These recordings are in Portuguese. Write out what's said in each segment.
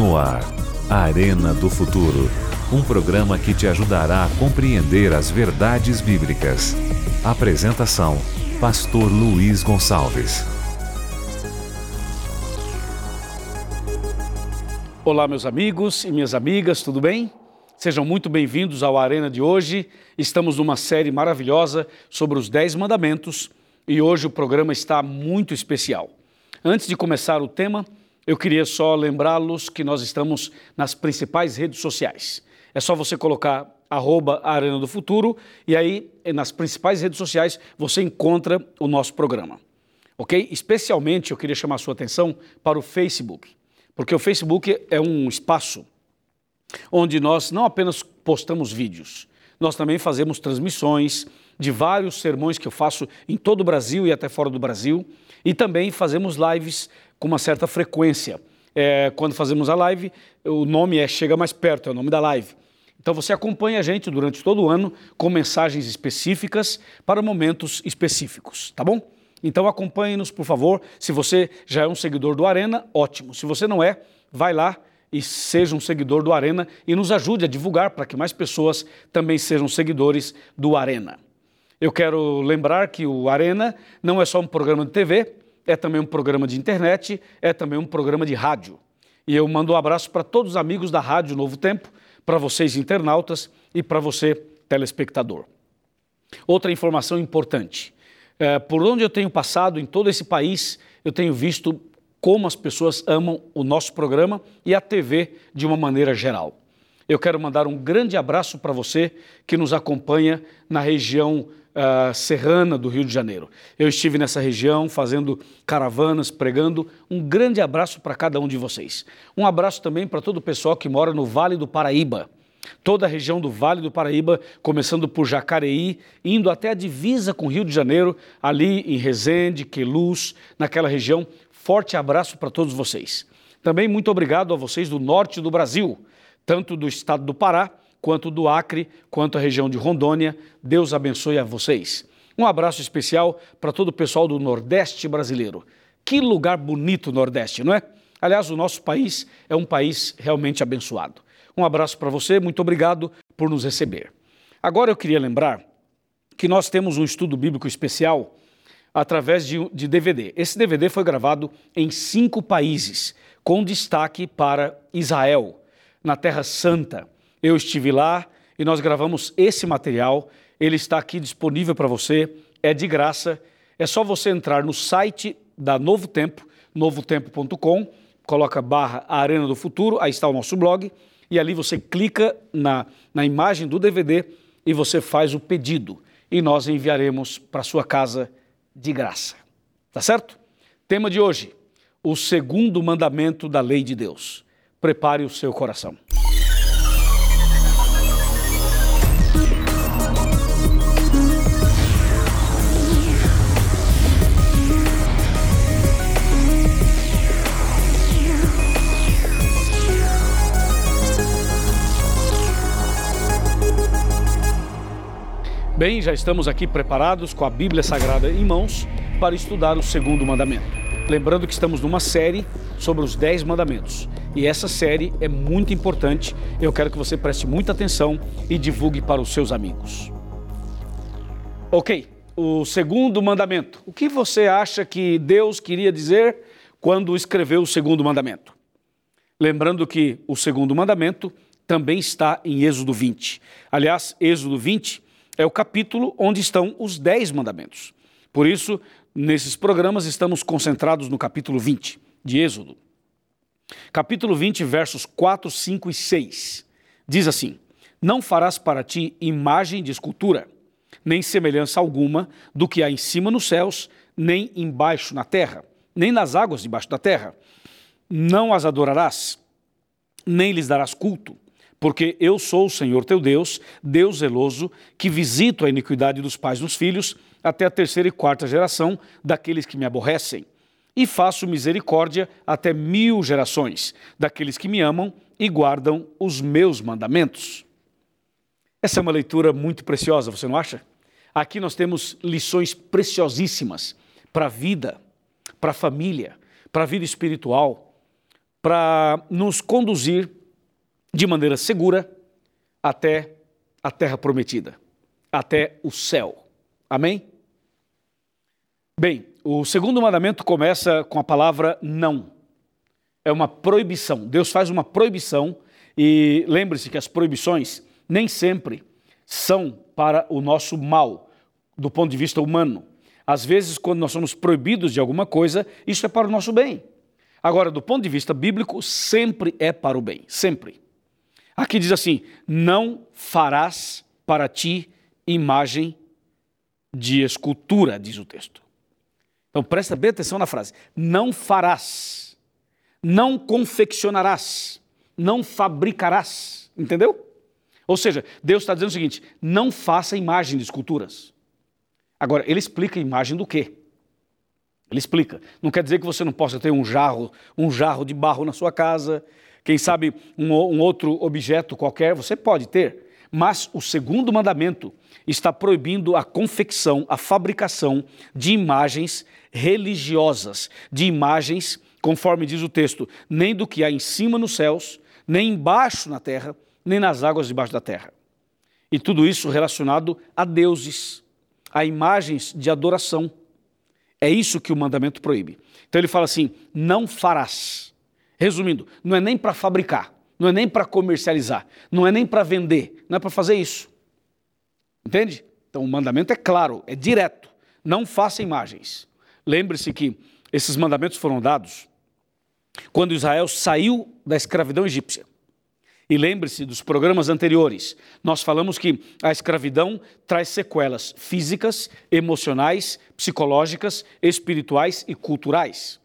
No ar, Arena do Futuro. Um programa que te ajudará a compreender as verdades bíblicas. Apresentação: Pastor Luiz Gonçalves. Olá, meus amigos e minhas amigas, tudo bem? Sejam muito bem-vindos ao Arena de hoje. Estamos numa série maravilhosa sobre os Dez Mandamentos e hoje o programa está muito especial. Antes de começar o tema, eu queria só lembrá-los que nós estamos nas principais redes sociais. É só você colocar arroba Arena do Futuro e aí nas principais redes sociais você encontra o nosso programa. Ok? Especialmente eu queria chamar a sua atenção para o Facebook, porque o Facebook é um espaço onde nós não apenas postamos vídeos, nós também fazemos transmissões de vários sermões que eu faço em todo o Brasil e até fora do Brasil, e também fazemos lives com uma certa frequência. É, quando fazemos a live, o nome é Chega Mais Perto, é o nome da live. Então você acompanha a gente durante todo o ano com mensagens específicas para momentos específicos, tá bom? Então acompanhe-nos, por favor. Se você já é um seguidor do Arena, ótimo. Se você não é, vai lá e seja um seguidor do Arena e nos ajude a divulgar para que mais pessoas também sejam seguidores do Arena. Eu quero lembrar que o Arena não é só um programa de TV, é também um programa de internet, é também um programa de rádio. E eu mando um abraço para todos os amigos da Rádio Novo Tempo, para vocês internautas e para você telespectador. Outra informação importante. É, por onde eu tenho passado em todo esse país, eu tenho visto como as pessoas amam o nosso programa e a TV de uma maneira geral. Eu quero mandar um grande abraço para você que nos acompanha na região uh, serrana do Rio de Janeiro. Eu estive nessa região fazendo caravanas, pregando. Um grande abraço para cada um de vocês. Um abraço também para todo o pessoal que mora no Vale do Paraíba. Toda a região do Vale do Paraíba, começando por Jacareí, indo até a divisa com o Rio de Janeiro, ali em Resende, Queluz, naquela região. Forte abraço para todos vocês. Também muito obrigado a vocês do norte do Brasil, tanto do estado do Pará, quanto do Acre, quanto a região de Rondônia. Deus abençoe a vocês. Um abraço especial para todo o pessoal do Nordeste brasileiro. Que lugar bonito o Nordeste, não é? Aliás, o nosso país é um país realmente abençoado. Um abraço para você, muito obrigado por nos receber. Agora eu queria lembrar que nós temos um estudo bíblico especial através de, de DVD. Esse DVD foi gravado em cinco países, com destaque para Israel, na Terra Santa. Eu estive lá e nós gravamos esse material. Ele está aqui disponível para você, é de graça. É só você entrar no site da Novo Tempo, novotempo.com, coloca barra Arena do Futuro, aí está o nosso blog, e ali você clica na, na imagem do DVD e você faz o pedido. E nós enviaremos para sua casa de graça. Tá certo? Tema de hoje: o segundo mandamento da lei de Deus. Prepare o seu coração. Bem, já estamos aqui preparados com a Bíblia Sagrada em mãos para estudar o segundo mandamento. Lembrando que estamos numa série sobre os dez mandamentos. E essa série é muito importante. Eu quero que você preste muita atenção e divulgue para os seus amigos. Ok, o segundo mandamento. O que você acha que Deus queria dizer quando escreveu o segundo mandamento? Lembrando que o segundo mandamento também está em Êxodo 20. Aliás, Êxodo 20 é o capítulo onde estão os dez mandamentos. Por isso, nesses programas estamos concentrados no capítulo 20 de Êxodo. Capítulo 20, versos 4, 5 e 6. Diz assim: Não farás para ti imagem de escultura, nem semelhança alguma do que há em cima nos céus, nem embaixo na terra, nem nas águas debaixo da terra. Não as adorarás, nem lhes darás culto porque eu sou o Senhor teu Deus, Deus zeloso, que visito a iniquidade dos pais nos filhos, até a terceira e quarta geração daqueles que me aborrecem. E faço misericórdia até mil gerações daqueles que me amam e guardam os meus mandamentos. Essa é uma leitura muito preciosa, você não acha? Aqui nós temos lições preciosíssimas para a vida, para a família, para a vida espiritual, para nos conduzir de maneira segura até a terra prometida, até o céu. Amém? Bem, o segundo mandamento começa com a palavra não. É uma proibição. Deus faz uma proibição e lembre-se que as proibições nem sempre são para o nosso mal, do ponto de vista humano. Às vezes, quando nós somos proibidos de alguma coisa, isso é para o nosso bem. Agora, do ponto de vista bíblico, sempre é para o bem, sempre. Aqui diz assim: não farás para ti imagem de escultura, diz o texto. Então presta bem atenção na frase: não farás, não confeccionarás, não fabricarás. Entendeu? Ou seja, Deus está dizendo o seguinte: não faça imagem de esculturas. Agora, ele explica imagem do quê? Ele explica. Não quer dizer que você não possa ter um jarro, um jarro de barro na sua casa, quem sabe um, um outro objeto qualquer, você pode ter. Mas o segundo mandamento está proibindo a confecção, a fabricação de imagens religiosas, de imagens, conforme diz o texto, nem do que há em cima nos céus, nem embaixo na terra, nem nas águas debaixo da terra. E tudo isso relacionado a deuses, a imagens de adoração. É isso que o mandamento proíbe. Então ele fala assim: não farás. Resumindo, não é nem para fabricar, não é nem para comercializar, não é nem para vender, não é para fazer isso. Entende? Então o mandamento é claro, é direto. Não faça imagens. Lembre-se que esses mandamentos foram dados quando Israel saiu da escravidão egípcia. E lembre-se dos programas anteriores. Nós falamos que a escravidão traz sequelas físicas, emocionais, psicológicas, espirituais e culturais.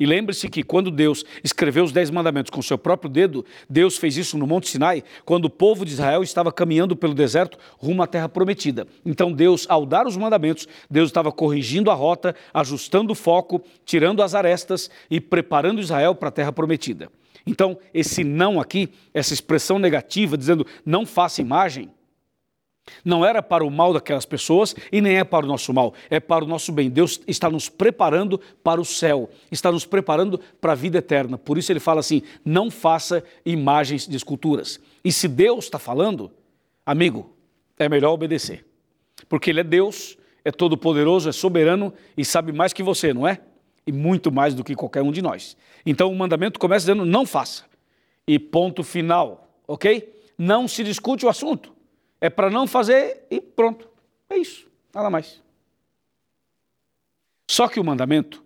E lembre-se que quando Deus escreveu os Dez Mandamentos com seu próprio dedo, Deus fez isso no Monte Sinai, quando o povo de Israel estava caminhando pelo deserto rumo à terra prometida. Então Deus, ao dar os mandamentos, Deus estava corrigindo a rota, ajustando o foco, tirando as arestas e preparando Israel para a terra prometida. Então, esse não aqui, essa expressão negativa, dizendo não faça imagem, não era para o mal daquelas pessoas e nem é para o nosso mal, é para o nosso bem. Deus está nos preparando para o céu, está nos preparando para a vida eterna. Por isso ele fala assim: não faça imagens de esculturas. E se Deus está falando, amigo, é melhor obedecer. Porque Ele é Deus, é todo-poderoso, é soberano e sabe mais que você, não é? e muito mais do que qualquer um de nós. Então o mandamento começa dizendo: não faça. E ponto final, ok? Não se discute o assunto. É para não fazer e pronto. É isso, nada mais. Só que o mandamento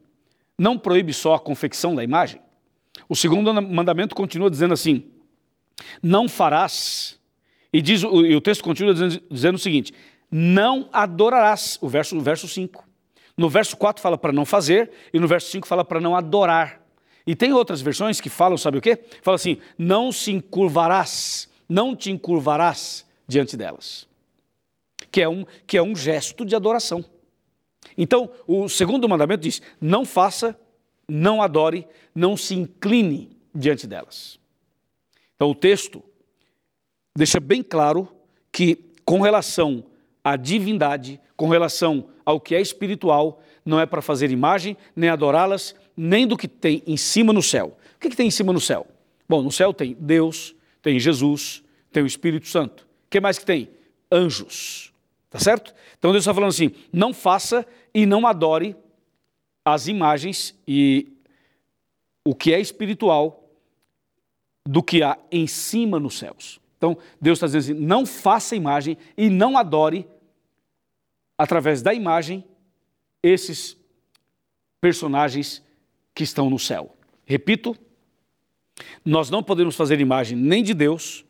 não proíbe só a confecção da imagem. O segundo mandamento continua dizendo assim: não farás. E, diz, e o texto continua dizendo, dizendo o seguinte: não adorarás. O verso, o verso 5. No verso 4 fala para não fazer e no verso 5 fala para não adorar. E tem outras versões que falam, sabe o quê? Fala assim: não se encurvarás, não te encurvarás diante delas. Que é um, que é um gesto de adoração. Então, o segundo mandamento diz: não faça, não adore, não se incline diante delas. Então, o texto deixa bem claro que, com relação à divindade, com relação ao que é espiritual, não é para fazer imagem, nem adorá-las, nem do que tem em cima no céu. O que, que tem em cima no céu? Bom, no céu tem Deus, tem Jesus, tem o Espírito Santo. Que mais que tem? Anjos. Tá certo? Então Deus está falando assim: não faça e não adore as imagens e o que é espiritual do que há em cima nos céus. Então Deus está dizendo assim: não faça imagem e não adore através da imagem, esses personagens que estão no céu. Repito, nós não podemos fazer imagem nem de Deus,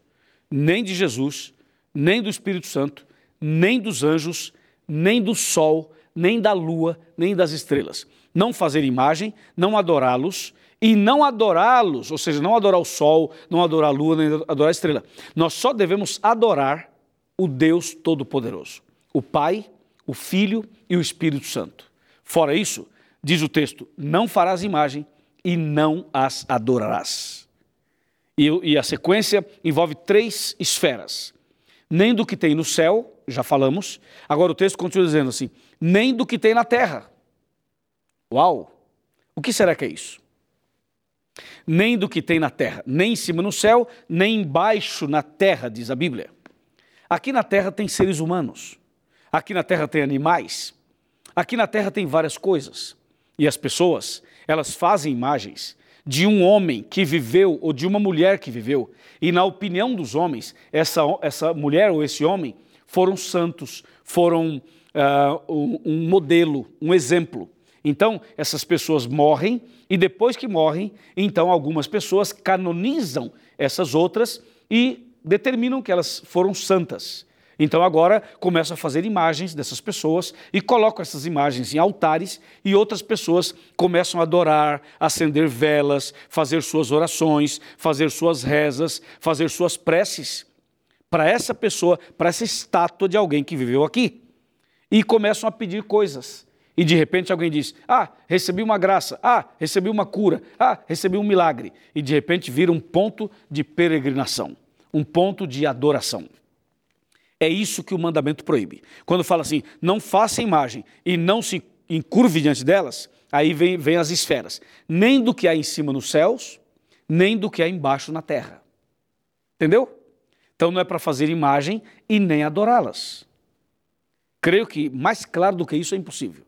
nem de Jesus, nem do Espírito Santo, nem dos anjos, nem do sol, nem da lua, nem das estrelas. Não fazer imagem, não adorá-los e não adorá-los, ou seja, não adorar o sol, não adorar a lua, nem adorar a estrela. Nós só devemos adorar o Deus Todo-Poderoso, o Pai, o Filho e o Espírito Santo. Fora isso, diz o texto: não farás imagem e não as adorarás. E, e, a sequência envolve três esferas. Nem do que tem no céu, já falamos. Agora o texto continua dizendo assim: nem do que tem na terra. Uau! O que será que é isso? nem do que tem na terra, nem em cima no céu, nem embaixo na terra, diz a Bíblia. Aqui na terra tem seres humanos, aqui na terra tem animais, aqui na terra tem várias coisas. E as pessoas, elas fazem imagens de um homem que viveu ou de uma mulher que viveu. E na opinião dos homens, essa, essa mulher ou esse homem foram santos, foram uh, um, um modelo, um exemplo. Então, essas pessoas morrem e depois que morrem, então algumas pessoas canonizam essas outras e determinam que elas foram santas. Então agora começam a fazer imagens dessas pessoas e colocam essas imagens em altares e outras pessoas começam a adorar, acender velas, fazer suas orações, fazer suas rezas, fazer suas preces para essa pessoa, para essa estátua de alguém que viveu aqui. E começam a pedir coisas. E de repente alguém diz: Ah, recebi uma graça. Ah, recebi uma cura. Ah, recebi um milagre. E de repente vira um ponto de peregrinação, um ponto de adoração. É isso que o mandamento proíbe. Quando fala assim, não faça imagem e não se encurve diante delas, aí vem, vem as esferas. Nem do que há em cima nos céus, nem do que há embaixo na terra. Entendeu? Então não é para fazer imagem e nem adorá-las. Creio que mais claro do que isso é impossível.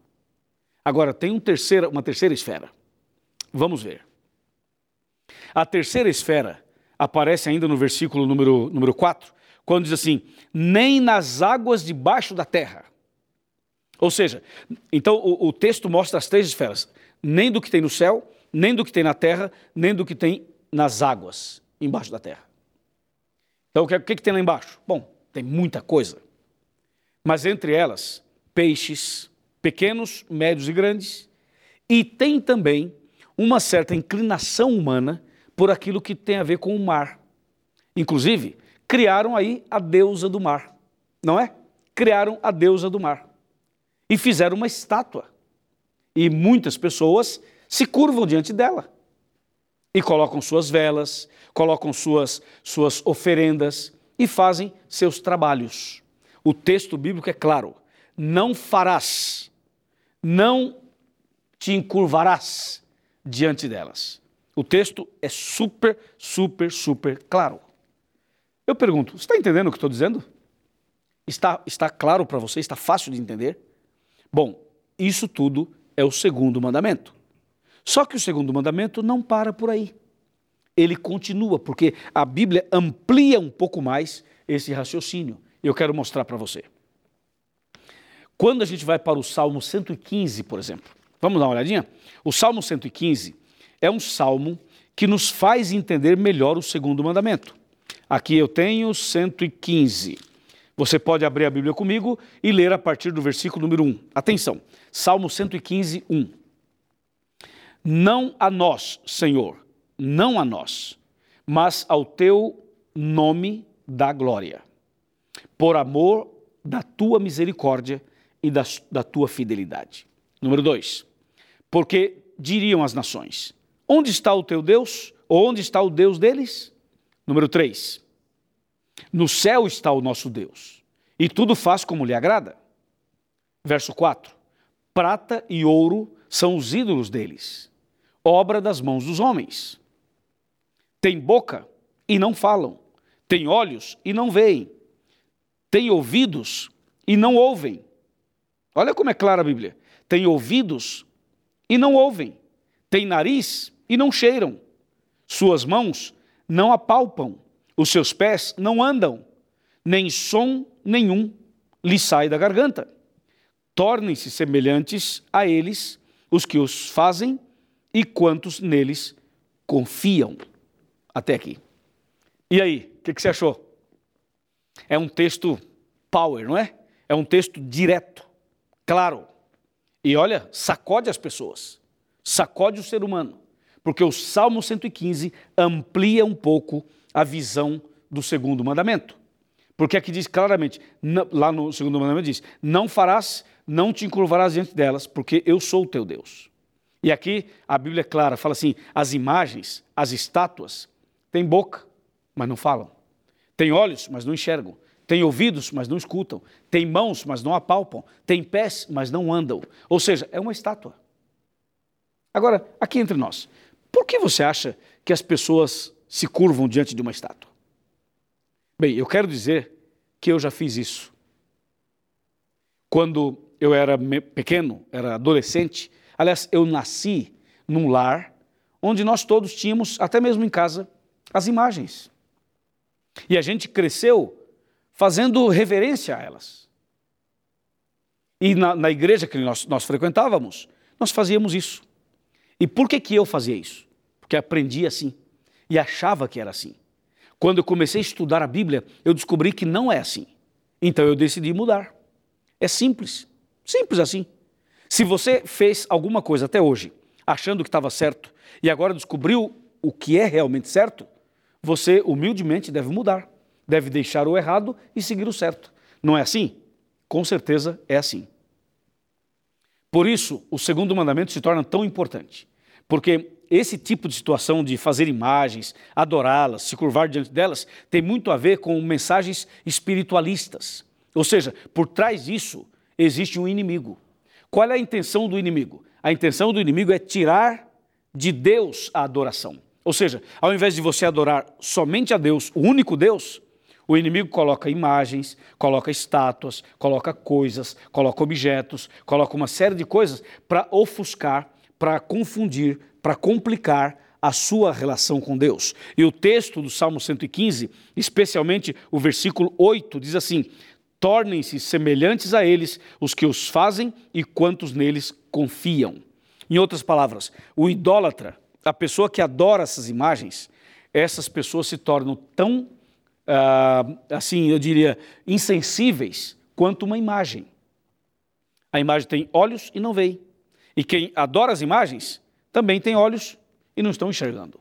Agora, tem um terceira, uma terceira esfera. Vamos ver. A terceira esfera aparece ainda no versículo número, número 4, quando diz assim: nem nas águas debaixo da terra. Ou seja, então o, o texto mostra as três esferas: nem do que tem no céu, nem do que tem na terra, nem do que tem nas águas embaixo da terra. Então o que, o que, tem lá embaixo? Bom, tem muita coisa. Mas entre elas, peixes, pequenos, médios e grandes, e tem também uma certa inclinação humana por aquilo que tem a ver com o mar. Inclusive, criaram aí a deusa do mar, não é? Criaram a deusa do mar e fizeram uma estátua. E muitas pessoas se curvam diante dela e colocam suas velas, colocam suas, suas oferendas e fazem seus trabalhos. O texto bíblico é claro: não farás, não te encurvarás diante delas. O texto é super, super, super claro. Eu pergunto, você está entendendo o que estou dizendo? Está, está claro para você? Está fácil de entender? Bom, isso tudo é o segundo mandamento. Só que o segundo mandamento não para por aí. Ele continua, porque a Bíblia amplia um pouco mais esse raciocínio. Eu quero mostrar para você. Quando a gente vai para o Salmo 115, por exemplo, vamos dar uma olhadinha? O Salmo 115 é um salmo que nos faz entender melhor o segundo mandamento. Aqui eu tenho 115. Você pode abrir a Bíblia comigo e ler a partir do versículo número 1. Atenção, Salmo 115, 1. Não a nós, Senhor, não a nós, mas ao teu nome da glória, por amor da tua misericórdia e da, da tua fidelidade. Número 2. Porque diriam as nações: Onde está o teu Deus? Ou onde está o Deus deles? Número 3. No céu está o nosso Deus, e tudo faz como lhe agrada. Verso 4. Prata e ouro são os ídolos deles, obra das mãos dos homens. Tem boca e não falam, tem olhos e não veem, tem ouvidos e não ouvem. Olha como é clara a Bíblia. Tem ouvidos e não ouvem, tem nariz e não cheiram, suas mãos não apalpam, os seus pés não andam, nem som nenhum lhe sai da garganta. Tornem-se semelhantes a eles os que os fazem e quantos neles confiam. Até aqui. E aí, o que, que você achou? É um texto power, não é? É um texto direto, claro. E olha, sacode as pessoas, sacode o ser humano porque o Salmo 115 amplia um pouco a visão do segundo mandamento. Porque aqui diz claramente, lá no segundo mandamento diz: Não farás, não te encurvarás diante delas, porque eu sou o teu Deus. E aqui a Bíblia é clara, fala assim: as imagens, as estátuas, têm boca, mas não falam. Têm olhos, mas não enxergam. Têm ouvidos, mas não escutam. Têm mãos, mas não apalpam. Têm pés, mas não andam. Ou seja, é uma estátua. Agora, aqui entre nós, Por que você acha que as pessoas se curvam diante de uma estátua? Bem, eu quero dizer que eu já fiz isso. Quando eu era pequeno, era adolescente, aliás, eu nasci num lar onde nós todos tínhamos, até mesmo em casa, as imagens. E a gente cresceu fazendo reverência a elas. E na, na igreja que nós, nós frequentávamos, nós fazíamos isso. E por que, que eu fazia isso? Porque aprendi assim e achava que era assim. Quando eu comecei a estudar a Bíblia, eu descobri que não é assim. Então eu decidi mudar. É simples. Simples assim. Se você fez alguma coisa até hoje achando que estava certo e agora descobriu o que é realmente certo, você humildemente deve mudar. Deve deixar o errado e seguir o certo. Não é assim? Com certeza é assim. Por isso, o segundo mandamento se torna tão importante. Porque esse tipo de situação de fazer imagens, adorá-las, se curvar diante delas, tem muito a ver com mensagens espiritualistas. Ou seja, por trás disso existe um inimigo. Qual é a intenção do inimigo? A intenção do inimigo é tirar de Deus a adoração. Ou seja, ao invés de você adorar somente a Deus, o único Deus, o inimigo coloca imagens, coloca estátuas, coloca coisas, coloca objetos, coloca uma série de coisas para ofuscar, para confundir, para complicar a sua relação com Deus. E o texto do Salmo 115, especialmente o versículo 8, diz assim: Tornem-se semelhantes a eles os que os fazem e quantos neles confiam. Em outras palavras, o idólatra, a pessoa que adora essas imagens, essas pessoas se tornam tão, uh, assim, eu diria, insensíveis quanto uma imagem. A imagem tem olhos e não vê. E quem adora as imagens também tem olhos e não estão enxergando.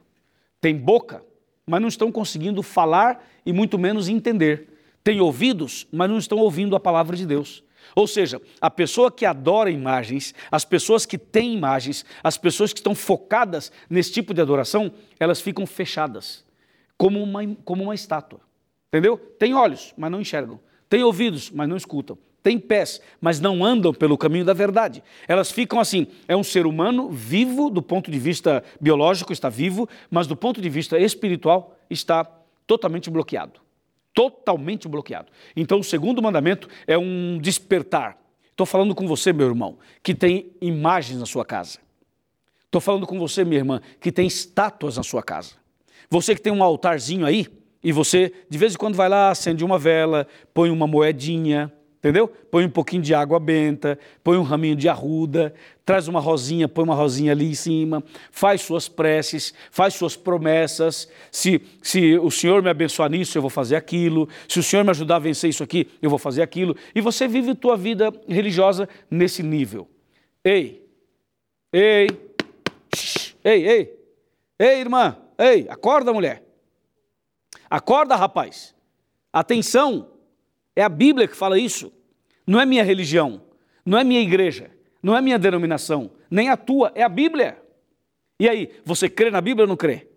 Tem boca, mas não estão conseguindo falar e muito menos entender. Tem ouvidos, mas não estão ouvindo a palavra de Deus. Ou seja, a pessoa que adora imagens, as pessoas que têm imagens, as pessoas que estão focadas nesse tipo de adoração, elas ficam fechadas, como uma, como uma estátua. Entendeu? Tem olhos, mas não enxergam. Tem ouvidos, mas não escutam têm pés, mas não andam pelo caminho da verdade. Elas ficam assim: é um ser humano vivo do ponto de vista biológico, está vivo, mas do ponto de vista espiritual está totalmente bloqueado. Totalmente bloqueado. Então, o segundo mandamento é um despertar. Estou falando com você, meu irmão, que tem imagens na sua casa. Estou falando com você, minha irmã, que tem estátuas na sua casa. Você que tem um altarzinho aí, e você de vez em quando vai lá, acende uma vela, põe uma moedinha, Entendeu? Põe um pouquinho de água benta, põe um raminho de arruda, traz uma rosinha, põe uma rosinha ali em cima, faz suas preces, faz suas promessas. Se, se o Senhor me abençoar nisso, eu vou fazer aquilo. Se o Senhor me ajudar a vencer isso aqui, eu vou fazer aquilo. E você vive a tua vida religiosa nesse nível. Ei, ei, ei, ei, ei, irmã, ei, acorda, mulher. Acorda, rapaz. Atenção, é a Bíblia que fala isso. Não é minha religião, não é minha igreja, não é minha denominação, nem a tua, é a Bíblia. E aí, você crê na Bíblia ou não crê?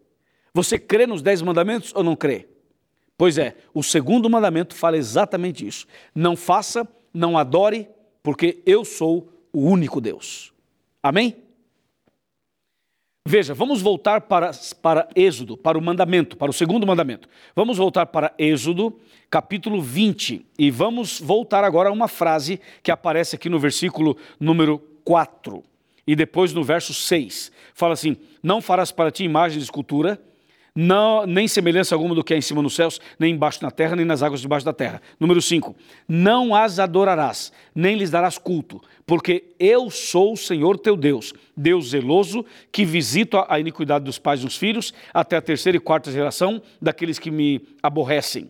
Você crê nos dez mandamentos ou não crê? Pois é, o segundo mandamento fala exatamente isso. Não faça, não adore, porque eu sou o único Deus. Amém? Veja, vamos voltar para, para Êxodo, para o mandamento, para o segundo mandamento. Vamos voltar para Êxodo, capítulo 20, e vamos voltar agora a uma frase que aparece aqui no versículo número 4 e depois no verso 6. Fala assim: Não farás para ti imagem de escultura, não, nem semelhança alguma do que é em cima nos céus, nem embaixo na terra, nem nas águas debaixo da terra. Número 5. Não as adorarás, nem lhes darás culto, porque eu sou o Senhor teu Deus, Deus zeloso, que visito a iniquidade dos pais dos filhos, até a terceira e quarta geração daqueles que me aborrecem.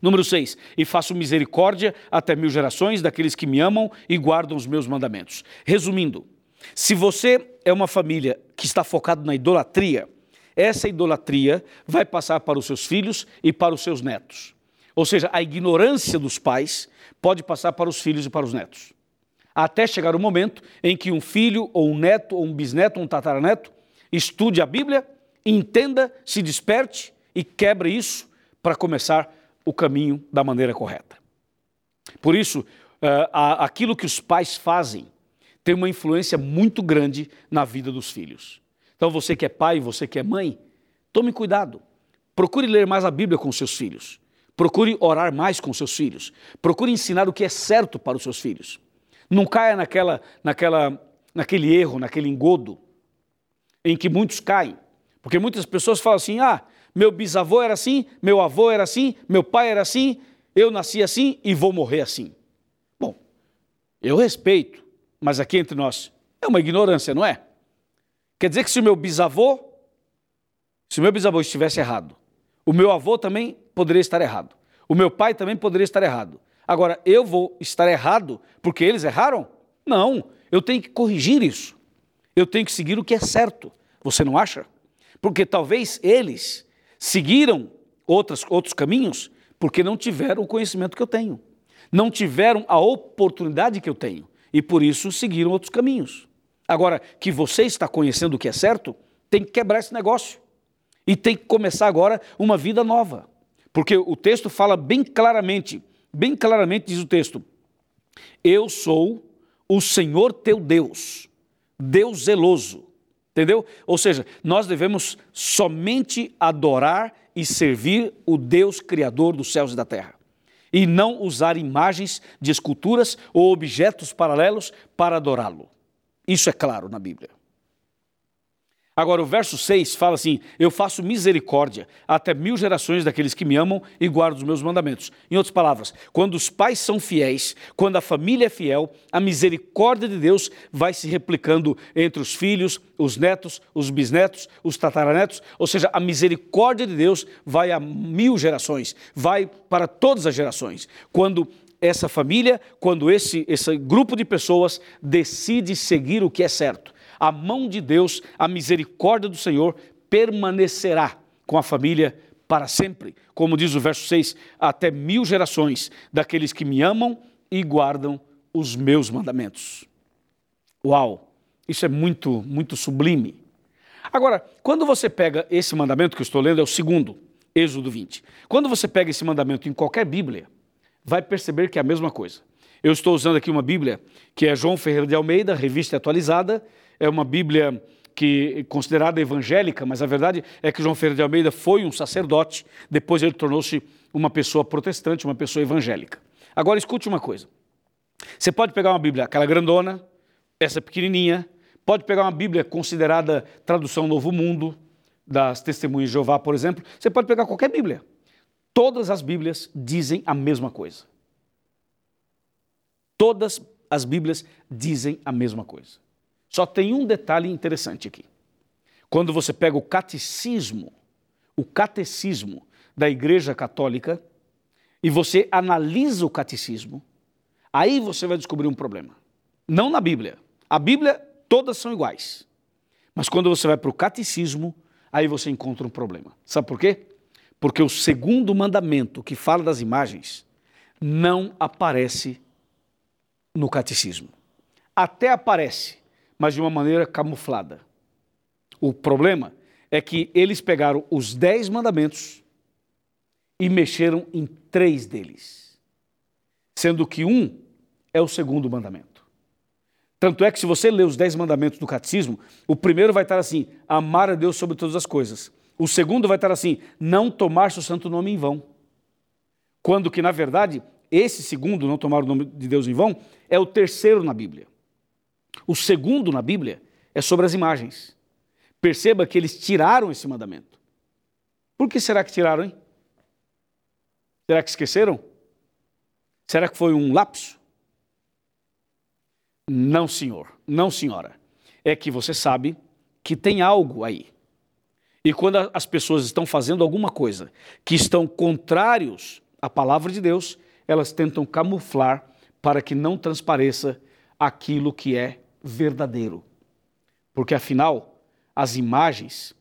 Número 6. E faço misericórdia até mil gerações daqueles que me amam e guardam os meus mandamentos. Resumindo, se você é uma família que está focado na idolatria, essa idolatria vai passar para os seus filhos e para os seus netos. Ou seja, a ignorância dos pais pode passar para os filhos e para os netos. Até chegar o momento em que um filho, ou um neto, ou um bisneto, ou um tataraneto estude a Bíblia, entenda, se desperte e quebre isso para começar o caminho da maneira correta. Por isso, eh, aquilo que os pais fazem tem uma influência muito grande na vida dos filhos Então você que é pai, você que é mãe, tome cuidado. Procure ler mais a Bíblia com seus filhos. Procure orar mais com seus filhos. Procure ensinar o que é certo para os seus filhos. Não caia naquela, naquela, naquele erro, naquele engodo em que muitos caem. Porque muitas pessoas falam assim: ah, meu bisavô era assim, meu avô era assim, meu pai era assim, eu nasci assim e vou morrer assim. Bom, eu respeito, mas aqui entre nós é uma ignorância, não é? Quer dizer que se o meu bisavô, se o meu bisavô estivesse errado, o meu avô também poderia estar errado. O meu pai também poderia estar errado. Agora, eu vou estar errado porque eles erraram? Não, eu tenho que corrigir isso. Eu tenho que seguir o que é certo. Você não acha? Porque talvez eles seguiram outros outros caminhos porque não tiveram o conhecimento que eu tenho. Não tiveram a oportunidade que eu tenho. E por isso seguiram outros caminhos. Agora, que você está conhecendo o que é certo, tem que quebrar esse negócio. E tem que começar agora uma vida nova. Porque o texto fala bem claramente, bem claramente diz o texto: Eu sou o Senhor teu Deus, Deus zeloso. Entendeu? Ou seja, nós devemos somente adorar e servir o Deus Criador dos céus e da terra. E não usar imagens de esculturas ou objetos paralelos para adorá-lo. Isso é claro na Bíblia. Agora, o verso 6 fala assim: Eu faço misericórdia até mil gerações daqueles que me amam e guardam os meus mandamentos. Em outras palavras, quando os pais são fiéis, quando a família é fiel, a misericórdia de Deus vai se replicando entre os filhos, os netos, os bisnetos, os tataranetos. Ou seja, a misericórdia de Deus vai a mil gerações, vai para todas as gerações. Quando essa família, quando esse, esse grupo de pessoas decide seguir o que é certo a mão de Deus, a misericórdia do Senhor permanecerá com a família para sempre. Como diz o verso 6, até mil gerações daqueles que me amam e guardam os meus mandamentos. Uau! Isso é muito, muito sublime. Agora, quando você pega esse mandamento que eu estou lendo, é o segundo, Êxodo 20. Quando você pega esse mandamento em qualquer Bíblia, vai perceber que é a mesma coisa. Eu estou usando aqui uma Bíblia que é João Ferreira de Almeida, revista atualizada, é uma Bíblia que é considerada evangélica, mas a verdade é que João Ferreira de Almeida foi um sacerdote, depois ele tornou-se uma pessoa protestante, uma pessoa evangélica. Agora escute uma coisa. Você pode pegar uma Bíblia, aquela grandona, essa pequenininha, pode pegar uma Bíblia considerada tradução Novo Mundo, das Testemunhas de Jeová, por exemplo, você pode pegar qualquer Bíblia. Todas as Bíblias dizem a mesma coisa. Todas as Bíblias dizem a mesma coisa. Só tem um detalhe interessante aqui. Quando você pega o catecismo, o catecismo da Igreja Católica, e você analisa o catecismo, aí você vai descobrir um problema. Não na Bíblia. A Bíblia, todas são iguais. Mas quando você vai para o catecismo, aí você encontra um problema. Sabe por quê? Porque o segundo mandamento, que fala das imagens, não aparece no catecismo. Até aparece, mas de uma maneira camuflada. O problema é que eles pegaram os dez mandamentos e mexeram em três deles, sendo que um é o segundo mandamento. Tanto é que se você ler os dez mandamentos do catecismo, o primeiro vai estar assim: amar a Deus sobre todas as coisas. O segundo vai estar assim: não tomar seu santo nome em vão. Quando que, na verdade, esse segundo, não tomar o nome de Deus em vão, é o terceiro na Bíblia. O segundo na Bíblia é sobre as imagens. Perceba que eles tiraram esse mandamento. Por que será que tiraram, hein? Será que esqueceram? Será que foi um lapso? Não, senhor. Não, senhora. É que você sabe que tem algo aí. E quando as pessoas estão fazendo alguma coisa que estão contrários à palavra de Deus, elas tentam camuflar para que não transpareça aquilo que é verdadeiro. Porque afinal, as imagens,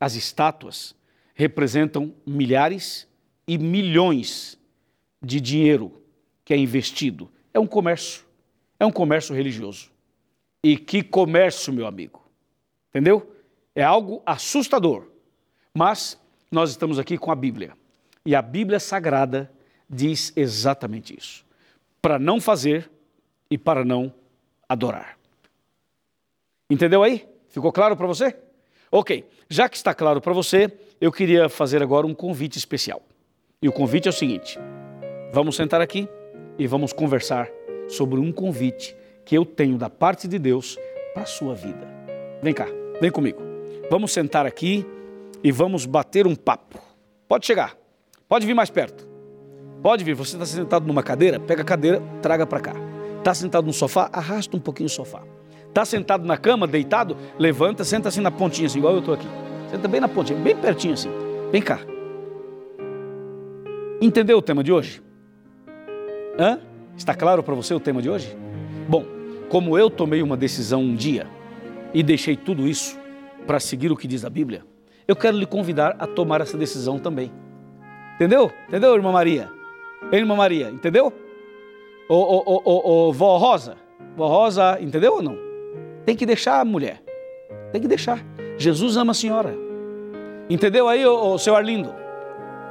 as estátuas, representam milhares e milhões de dinheiro que é investido. É um comércio, é um comércio religioso. E que comércio, meu amigo. Entendeu? É algo assustador. Mas nós estamos aqui com a Bíblia. E a Bíblia Sagrada diz exatamente isso. Para não fazer e para não adorar. Entendeu aí? Ficou claro para você? Ok, já que está claro para você, eu queria fazer agora um convite especial. E o convite é o seguinte: vamos sentar aqui e vamos conversar sobre um convite que eu tenho da parte de Deus para a sua vida. Vem cá, vem comigo. Vamos sentar aqui e vamos bater um papo. Pode chegar, pode vir mais perto. Pode vir, você está sentado numa cadeira, pega a cadeira, traga para cá. Está sentado no sofá, arrasta um pouquinho o sofá. Está sentado na cama, deitado, levanta, senta assim na pontinha, assim, igual eu estou aqui. Senta bem na pontinha, bem pertinho assim. Vem cá. Entendeu o tema de hoje? Hã? Está claro para você o tema de hoje? Bom, como eu tomei uma decisão um dia e deixei tudo isso para seguir o que diz a Bíblia, eu quero lhe convidar a tomar essa decisão também. Entendeu? Entendeu, irmã Maria? Irmã Maria, entendeu? Ô, ô, ô, ô, ô, vó Rosa, vó Rosa, entendeu ou não? Tem que deixar a mulher. Tem que deixar. Jesus ama a senhora. Entendeu aí, ô, ô seu Arlindo?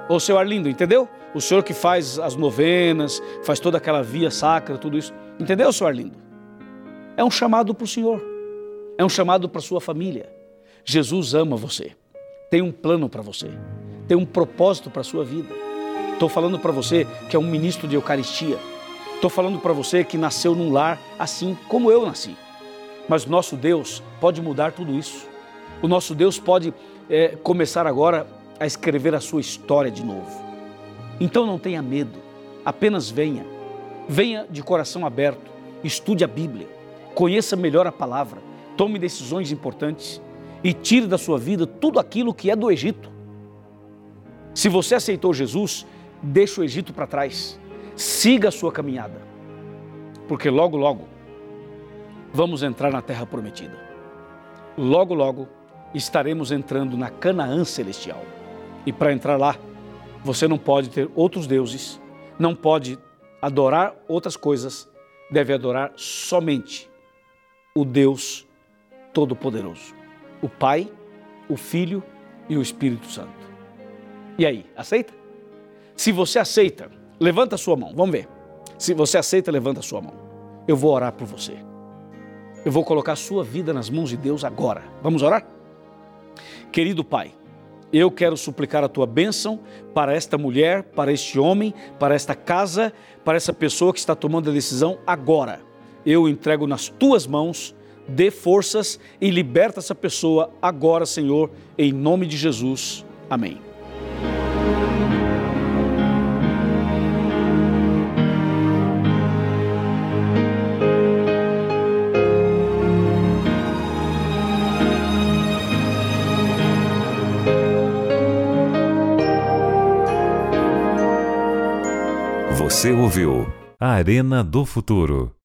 Ô seu Arlindo, entendeu? O senhor que faz as novenas, faz toda aquela via sacra, tudo isso. Entendeu, seu Arlindo? É um chamado para o senhor. É um chamado para sua família. Jesus ama você. Tem um plano para você. Tem um propósito para a sua vida. Estou falando para você que é um ministro de Eucaristia. Estou falando para você que nasceu num lar assim como eu nasci. Mas nosso Deus pode mudar tudo isso. O nosso Deus pode é, começar agora a escrever a sua história de novo. Então não tenha medo, apenas venha. Venha de coração aberto, estude a Bíblia, conheça melhor a palavra, tome decisões importantes e tire da sua vida tudo aquilo que é do Egito. Se você aceitou Jesus, deixe o Egito para trás, siga a sua caminhada, porque logo, logo vamos entrar na terra prometida. Logo, logo estaremos entrando na Canaã celestial. E para entrar lá, você não pode ter outros deuses, não pode adorar outras coisas, deve adorar somente o Deus Todo-Poderoso, o Pai, o Filho e o Espírito Santo. E aí, aceita? Se você aceita, levanta a sua mão, vamos ver. Se você aceita, levanta a sua mão. Eu vou orar por você. Eu vou colocar a sua vida nas mãos de Deus agora. Vamos orar? Querido Pai, eu quero suplicar a tua bênção para esta mulher, para este homem, para esta casa, para essa pessoa que está tomando a decisão agora. Eu entrego nas tuas mãos, dê forças e liberta essa pessoa agora, Senhor, em nome de Jesus. Amém. Você ouviu Arena do Futuro.